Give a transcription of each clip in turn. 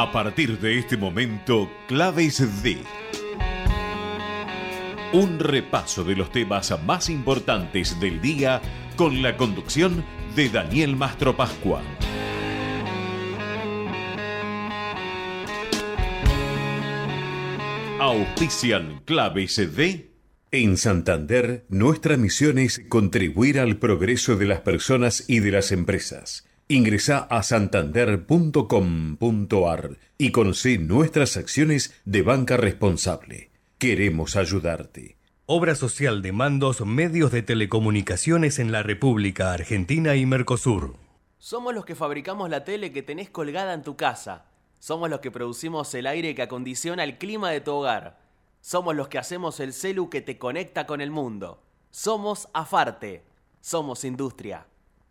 A partir de este momento, Claves D. Un repaso de los temas más importantes del día con la conducción de Daniel Mastro Pascua. Auspician Claves D. En Santander, nuestra misión es contribuir al progreso de las personas y de las empresas. Ingresa a santander.com.ar y conoce nuestras acciones de banca responsable. Queremos ayudarte. Obra social de mandos medios de telecomunicaciones en la República Argentina y Mercosur. Somos los que fabricamos la tele que tenés colgada en tu casa. Somos los que producimos el aire que acondiciona el clima de tu hogar. Somos los que hacemos el celu que te conecta con el mundo. Somos Afarte. Somos industria.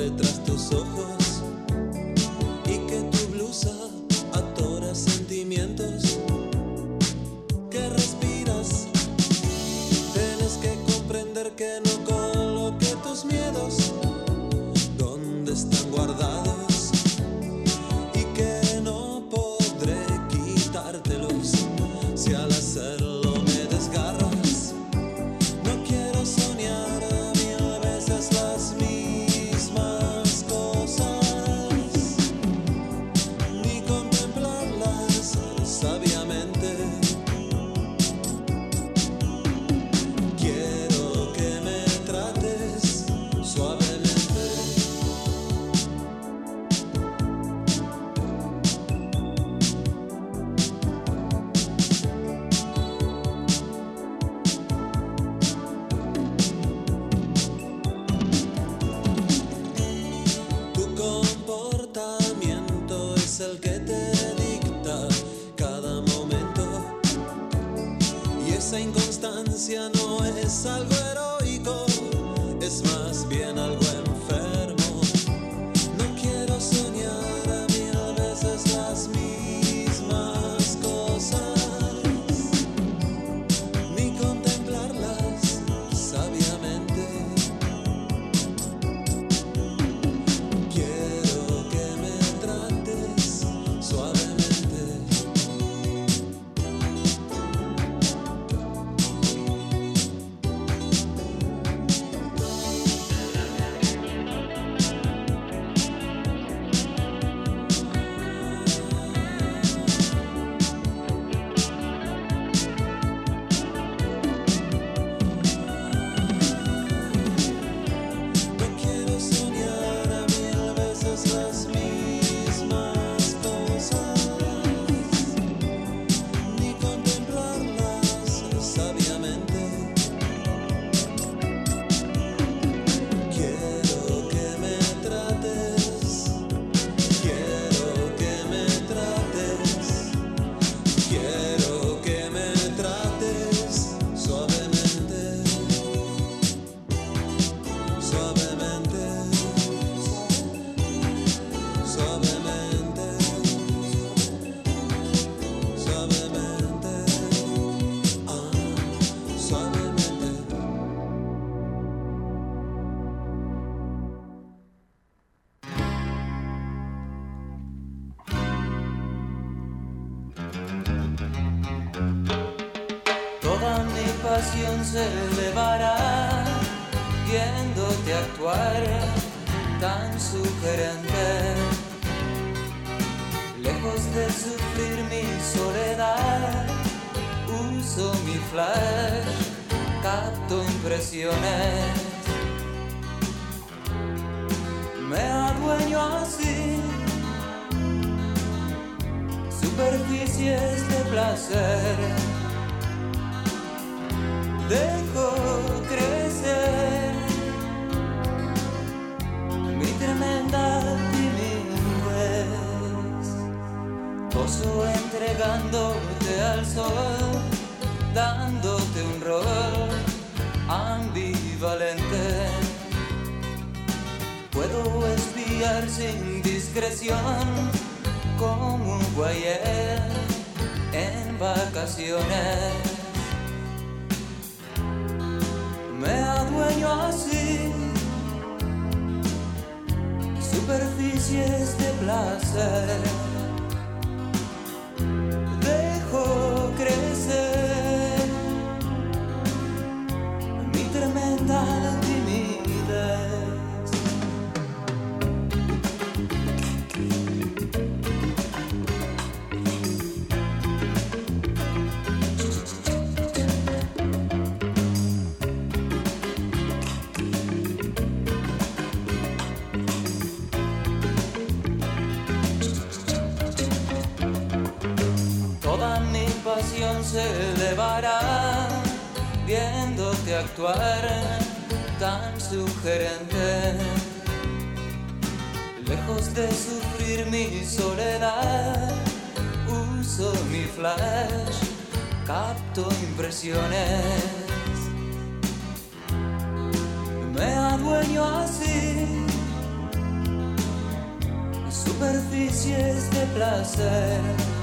detrás tus ojos. gozo entregándote al sol, dándote un rol ambivalente. Puedo espiar sin discreción como un guayel en vacaciones. Me adueño así superficies de placer se elevará viéndote actuar tan sugerente. Lejos de sufrir mi soledad, uso mi flash, capto impresiones. Me adueño así, superficies de placer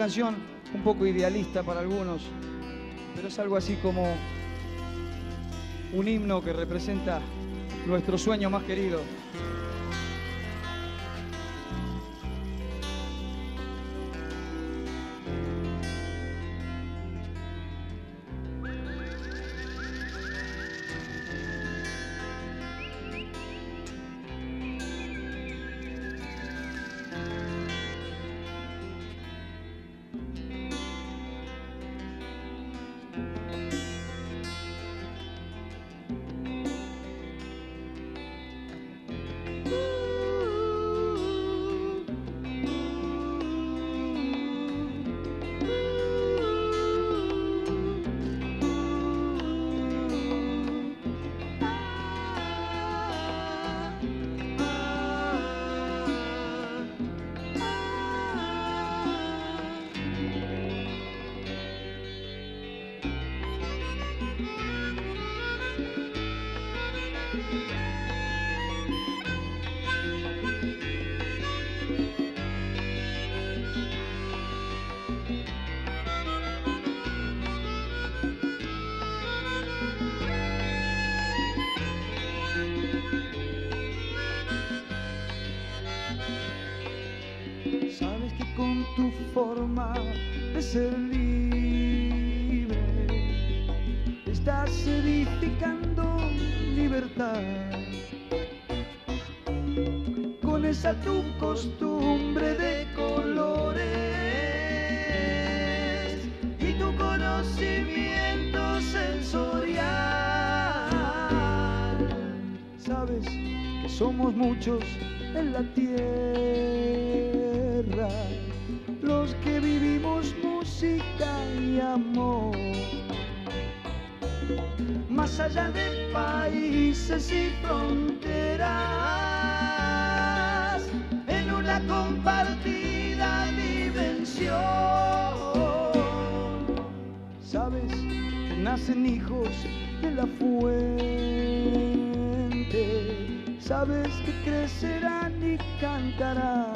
canción un poco idealista para algunos, pero es algo así como un himno que representa nuestro sueño más querido. Forma de ser libre estás edificando libertad. Con esa tu costumbre de colores y tu conocimiento sensorial. Sabes que somos muchos en la tierra, países y fronteras, en una compartida dimensión. Sabes que nacen hijos de la fuente sabes que crecerán y cantarán,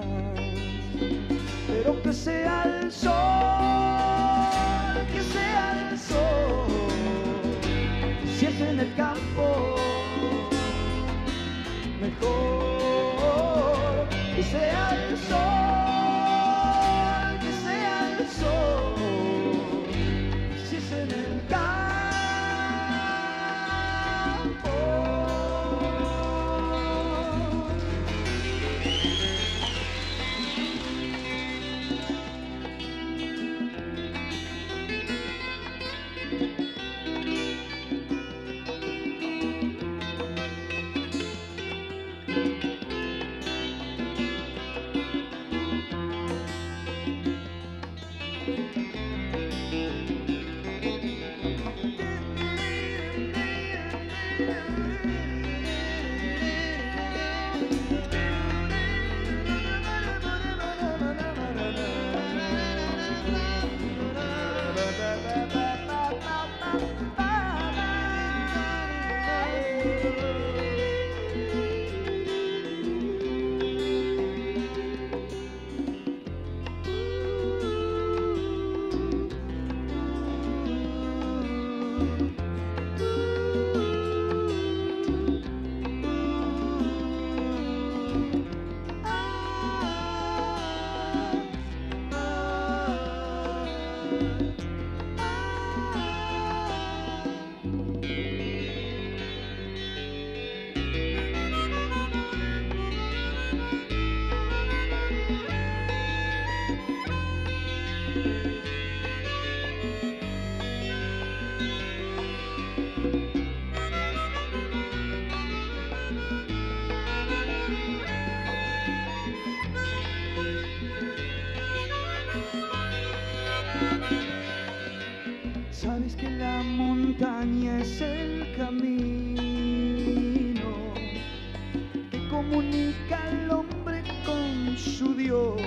comunica al hombre con su Dios.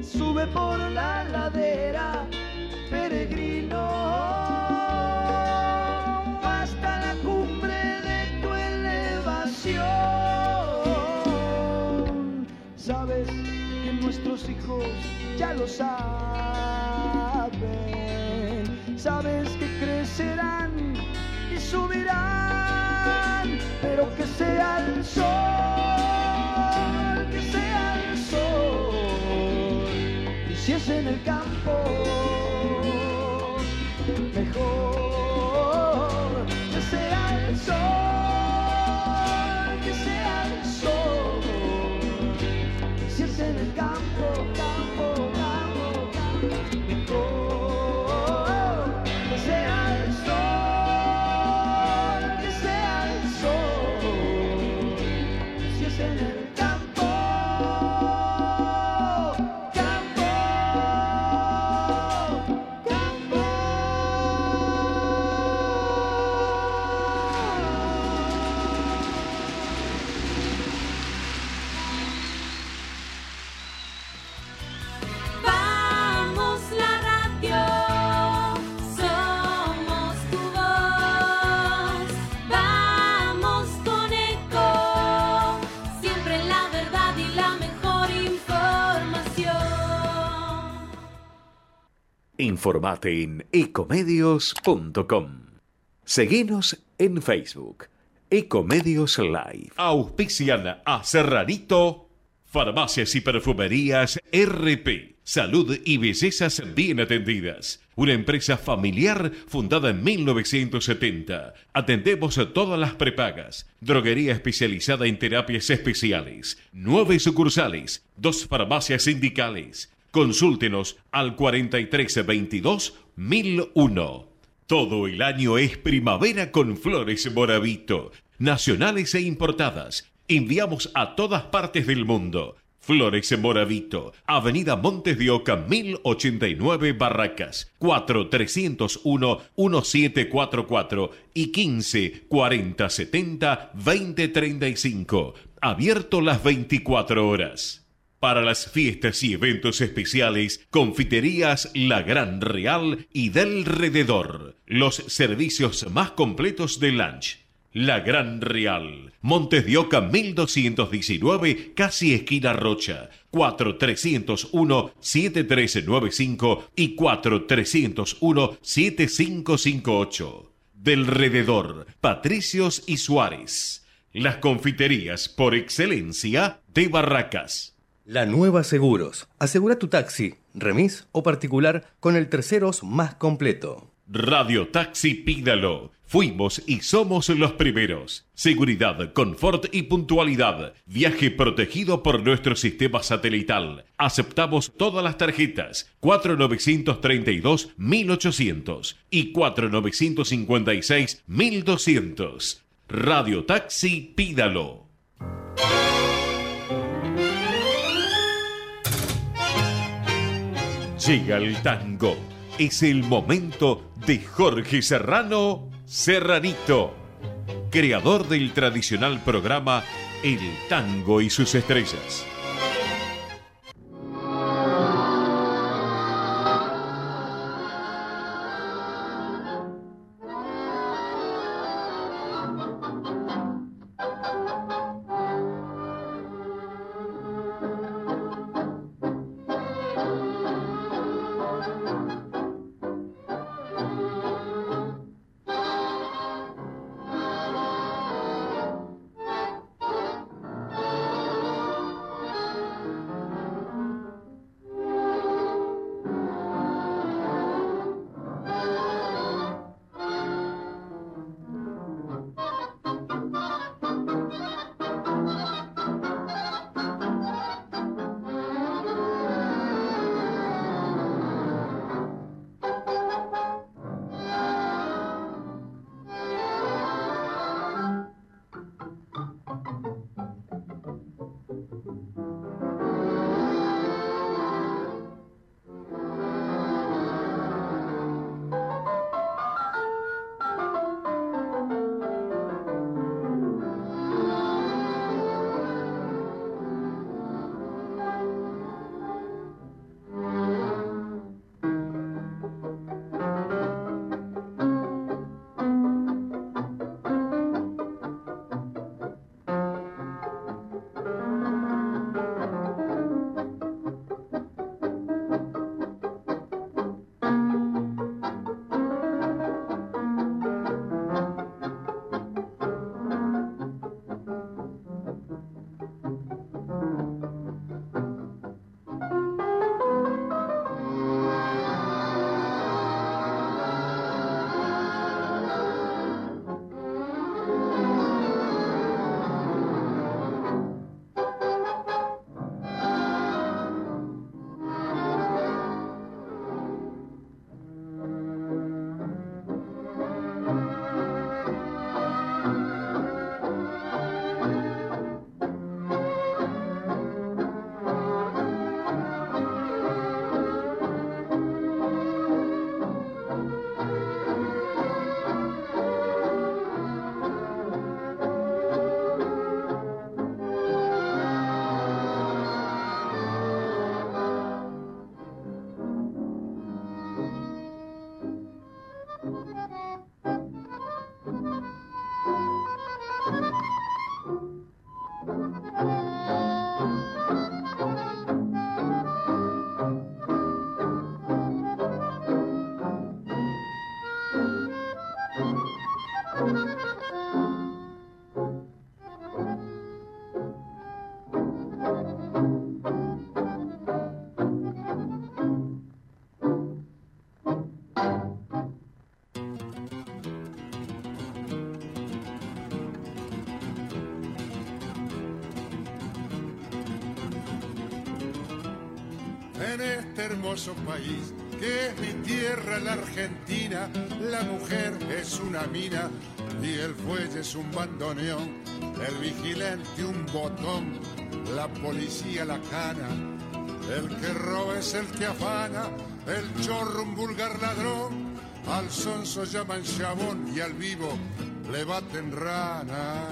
Sube por la ladera, peregrino, hasta la cumbre de tu elevación. Sabes que nuestros hijos ya lo saben, sabes que crecerán y subirán pero que sea el sol, que sea el sol. Y si es en el campo, Informate en ecomedios.com. Seguinos en Facebook. Ecomedios Live. Auspician a Serranito. Farmacias y perfumerías RP. Salud y bellezas bien atendidas. Una empresa familiar fundada en 1970. Atendemos a todas las prepagas. Droguería especializada en terapias especiales. Nueve sucursales. Dos farmacias sindicales. Consúltenos al 4322 1001. Todo el año es primavera con flores Moravito, nacionales e importadas. Enviamos a todas partes del mundo. Flores Moravito, Avenida Montes de Oca 1089 Barracas, 4301-1744 y 15 40 70 20 35. Abierto las 24 horas. Para las fiestas y eventos especiales, Confiterías La Gran Real y del Rededor. Los servicios más completos de lunch. La Gran Real. Montes de Oca 1219, casi esquina Rocha. 4301-7395 y 4301-7558. Del Rededor, Patricios y Suárez. Las confiterías por excelencia de Barracas. La Nueva Seguros. Asegura tu taxi, remis o particular con el terceros más completo. Radio Taxi Pídalo. Fuimos y somos los primeros. Seguridad, confort y puntualidad. Viaje protegido por nuestro sistema satelital. Aceptamos todas las tarjetas. 4932-1800 y 4956-1200. Radio Taxi Pídalo. Llega el tango. Es el momento de Jorge Serrano Serranito, creador del tradicional programa El Tango y sus Estrellas. En este hermoso país que es mi tierra, la Argentina. La mujer es una mina y el fuelle es un bandoneón, el vigilante un botón, la policía la cana. El que roba es el que afana, el chorro un vulgar ladrón, al sonso llaman chabón y al vivo le baten rana.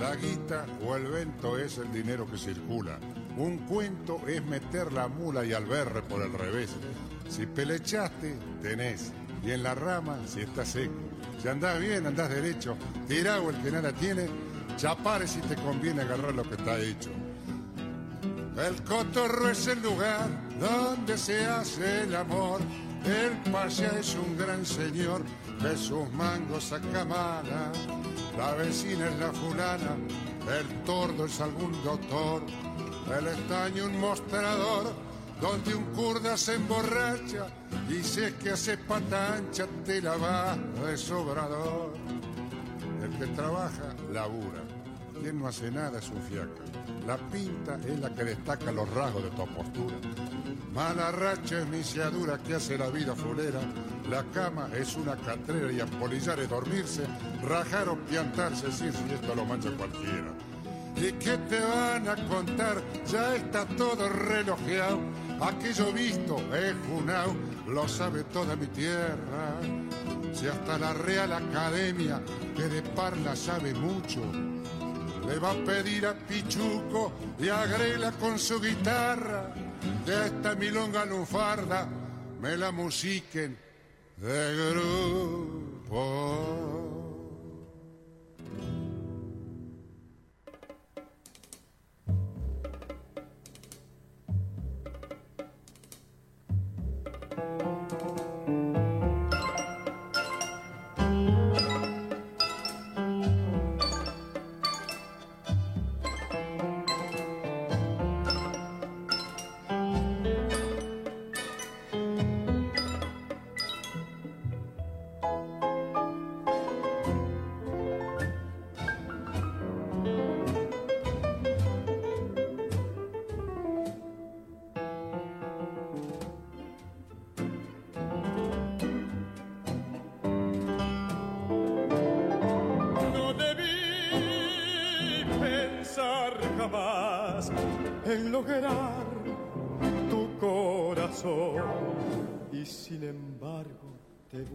La guita o el vento es el dinero que circula. Un cuento es meter la mula y al berre por el revés. Si pelechaste, tenés. Y en la rama, si está seco. Si andás bien, andás derecho. Tirado el que nada tiene. Chapare si te conviene agarrar lo que está hecho. El cotorro es el lugar donde se hace el amor. El paya es un gran señor, de sus mangos saca mala. La vecina es la fulana, el tordo es algún doctor. El estaño un mostrador, donde un kurda se emborracha. Y si es que hace pata ancha, te la va de sobrador. El que trabaja, labura. Quien no hace nada es un fiaca. La pinta es la que destaca los rasgos de tu postura. Mala racha es misiadura que hace la vida fulera. La cama es una catrera y apolillar es dormirse, rajar o piantarse, sí, si esto lo mancha cualquiera. ¿Y qué te van a contar? Ya está todo relojeado. Aquello visto es junao, lo sabe toda mi tierra. Si hasta la Real Academia, que de parla sabe mucho, le va a pedir a Pichuco y a Grela con su guitarra de esta milonga lunfarda me la musiquen de grupo.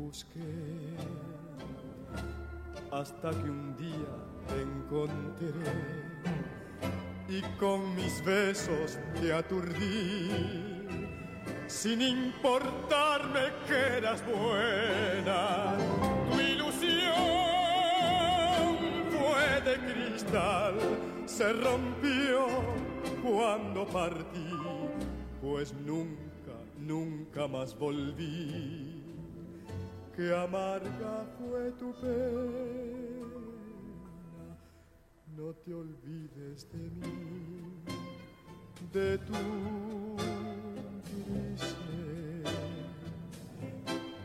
Busqué hasta que un día te encontré y con mis besos te aturdí sin importarme que eras buena. Tu ilusión fue de cristal, se rompió cuando partí, pues nunca, nunca más volví. Qué amarga fue tu pena, no te olvides de mí, de tu grisel.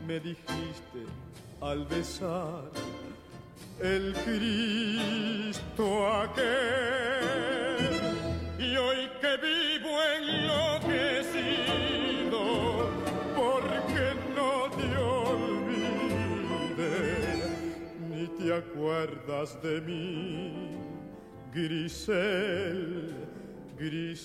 Me dijiste al besar el Cristo aquel. Y hoy que vivo acuerdas de mí, Grisel, Y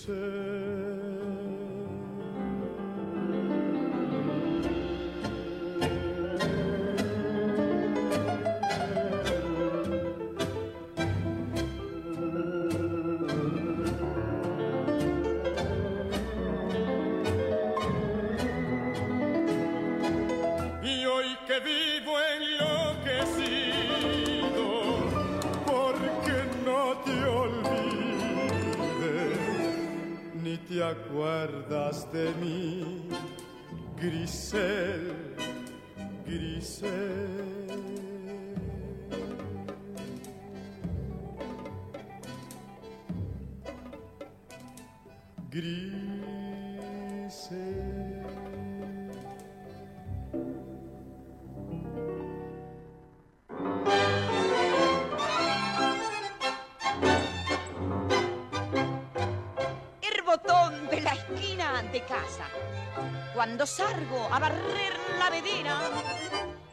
a barrer la vedera,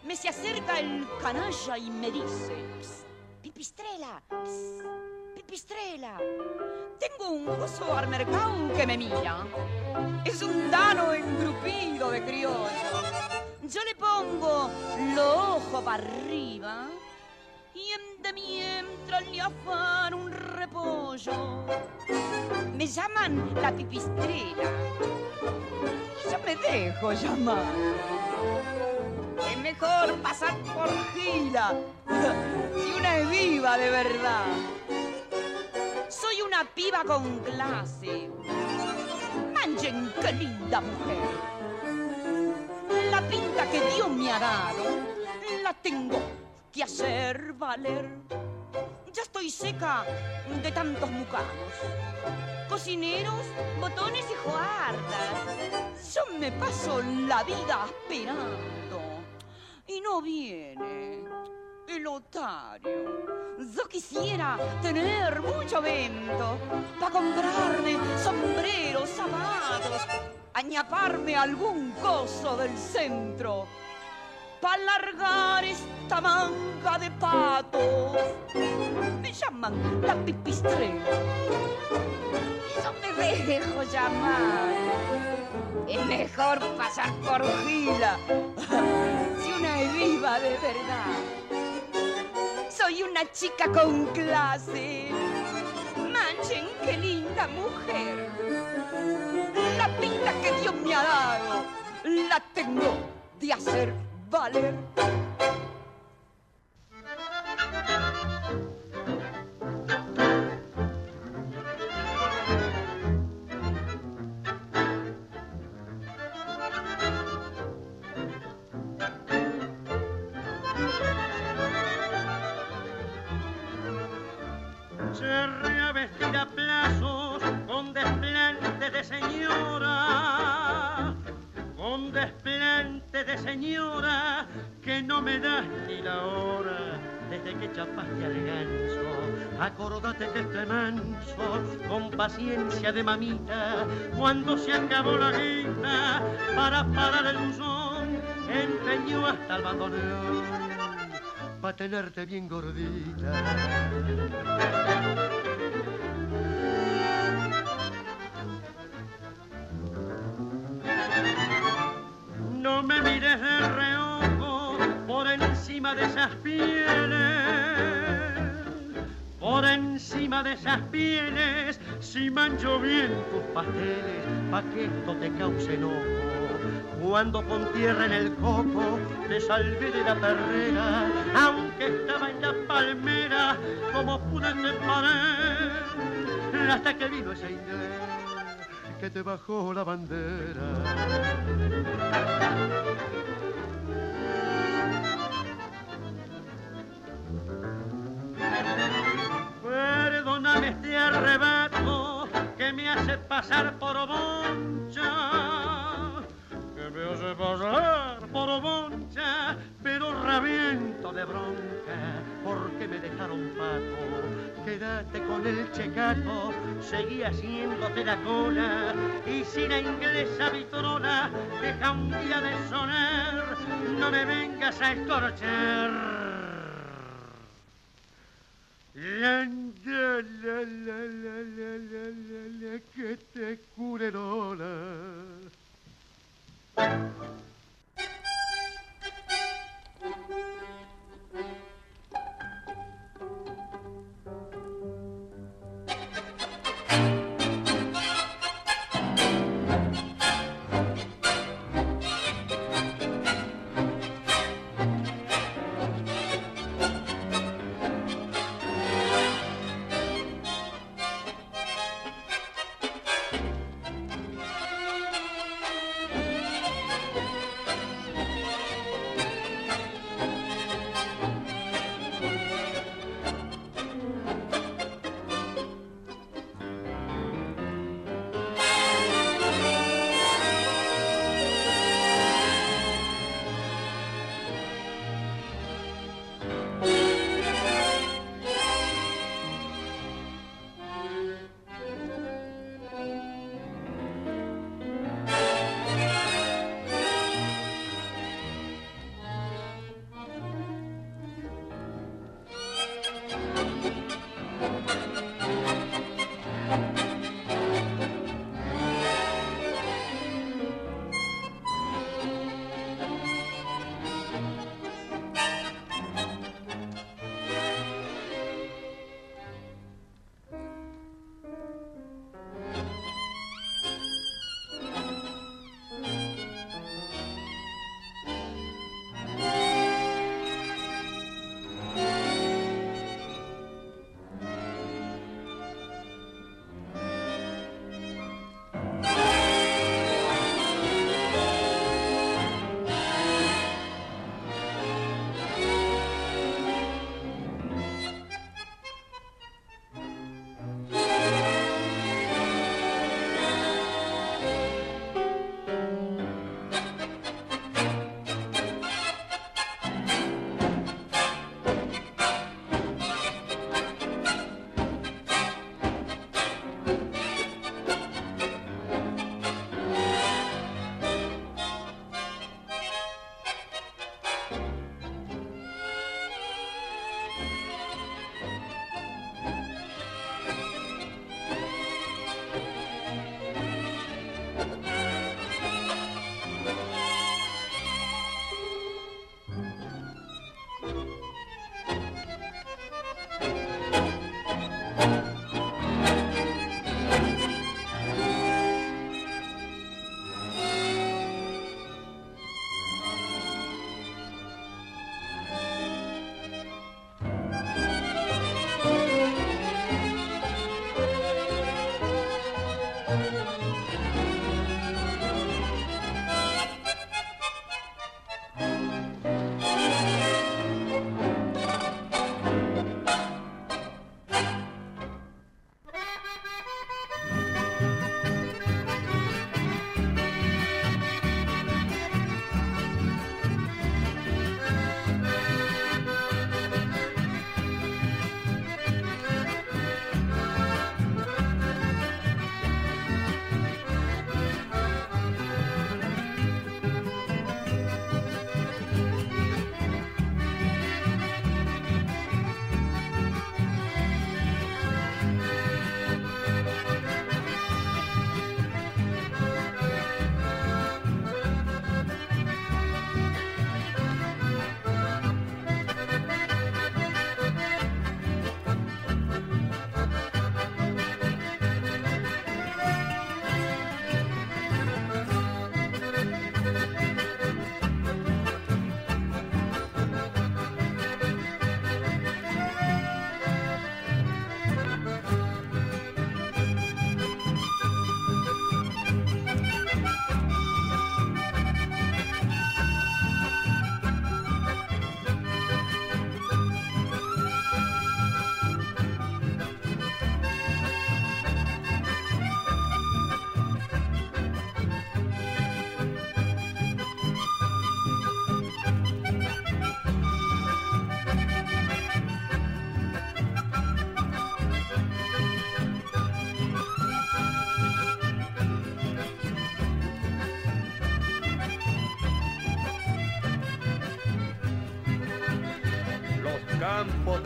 me se acerca el canalla y me dice, "Ps, pipistrela, ps, pipistrela, tengo un gozo al mercado que me mira. Es un dano engrupido de criollo. Yo le pongo los ojos para arriba y en de mientras le afan un Me llaman la pipistrela y yo me dejo llamar. Es mejor pasar por gila si una es viva de verdad. Soy una piba con clase. Manchen qué linda mujer. La pinta que Dios me ha dado la tengo que hacer valer. Ya estoy seca de tantos mucanos. Cocineros, botones y joardas. Yo me paso la vida esperando y no viene el otario. Yo quisiera tener mucho vento para comprarme sombreros, zapatos, añaparme algún coso del centro para largar esta manga de patos. Me llaman la pipistrela. Y yo me dejo llamar. Es mejor pasar por gila si una es viva de verdad. Soy una chica con clase. Manchen, qué linda mujer. La pinta que Dios me ha dado la tengo de hacer valer. se reavestir a plazos con desplante de señora, con desplante de señora no me das ni la hora desde que chapaste al ganso. Acordate que este manso, con paciencia de mamita, cuando se acabó la guita para parar el buzón, empeñó hasta el bandoneón para tenerte bien gordita. Encima de esas pieles, por encima de esas pieles, si mancho bien tus pasteles, pa' que esto te cause enojo. Cuando con tierra en el coco te salvé de la perrera, aunque estaba en la palmera, como pude te paré, hasta que vino ese inglés que te bajó la bandera. Perdóname este arrebato que me hace pasar por boncha, que me hace pasar por boncha, pero rabiento de bronca porque me dejaron pato. Quédate con el checato, seguí haciéndote la cola y si la inglesa vitrona deja un día de sonar, no me vengas a escorchar. Rende che te curerò la.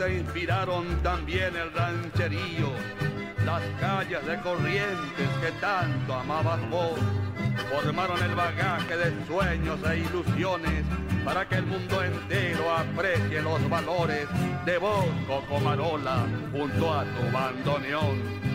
Inspiraron también el rancherío, las calles de corrientes que tanto amabas vos, formaron el bagaje de sueños e ilusiones para que el mundo entero aprecie los valores de vos, Cocomarola, junto a tu bandoneón.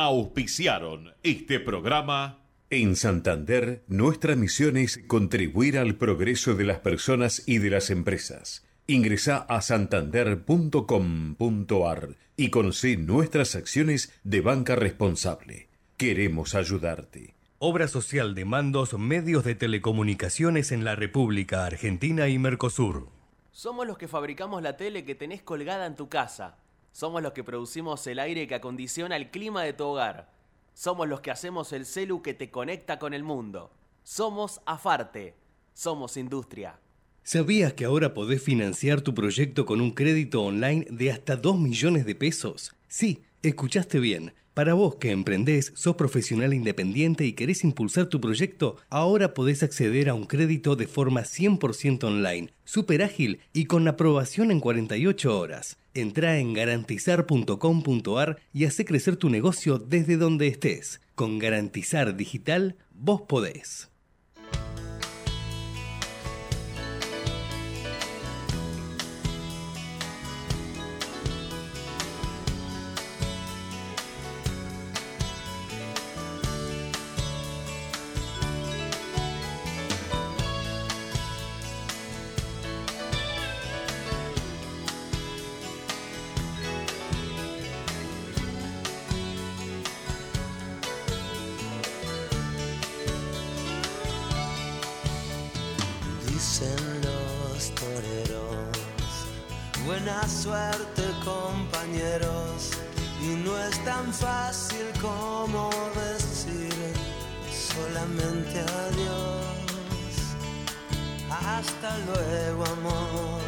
Auspiciaron este programa. En Santander, nuestra misión es contribuir al progreso de las personas y de las empresas. Ingresa a santander.com.ar y conoce nuestras acciones de banca responsable. Queremos ayudarte. Obra social de mandos medios de telecomunicaciones en la República Argentina y Mercosur. Somos los que fabricamos la tele que tenés colgada en tu casa. Somos los que producimos el aire que acondiciona el clima de tu hogar. Somos los que hacemos el celu que te conecta con el mundo. Somos Afarte. Somos industria. ¿Sabías que ahora podés financiar tu proyecto con un crédito online de hasta 2 millones de pesos? Sí, escuchaste bien. Para vos que emprendés, sos profesional independiente y querés impulsar tu proyecto, ahora podés acceder a un crédito de forma 100% online, súper ágil y con aprobación en 48 horas. Entrá en garantizar.com.ar y hace crecer tu negocio desde donde estés. Con Garantizar Digital, vos podés. Fácil como decir solamente adiós. Hasta luego amor,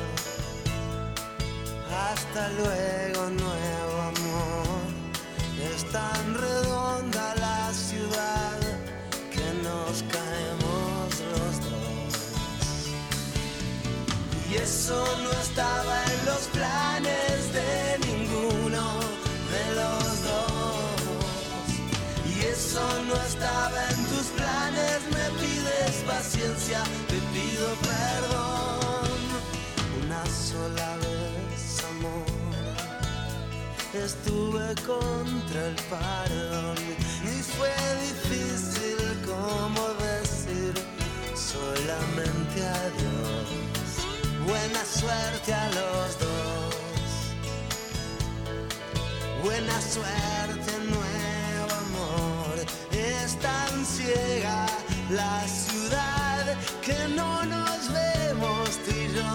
hasta luego nuevo amor. Es tan redonda la ciudad que nos caemos los dos. Y eso no estaba eso no estaba en tus planes, me pides paciencia, te pido perdón. Una sola vez, amor, estuve contra el perdón. Y fue difícil como decir solamente adiós. Buena suerte a los dos. Buena suerte, la ciudad que no nos vemos tú y yo.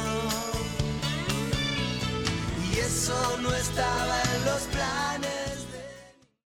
Y eso no estaba en los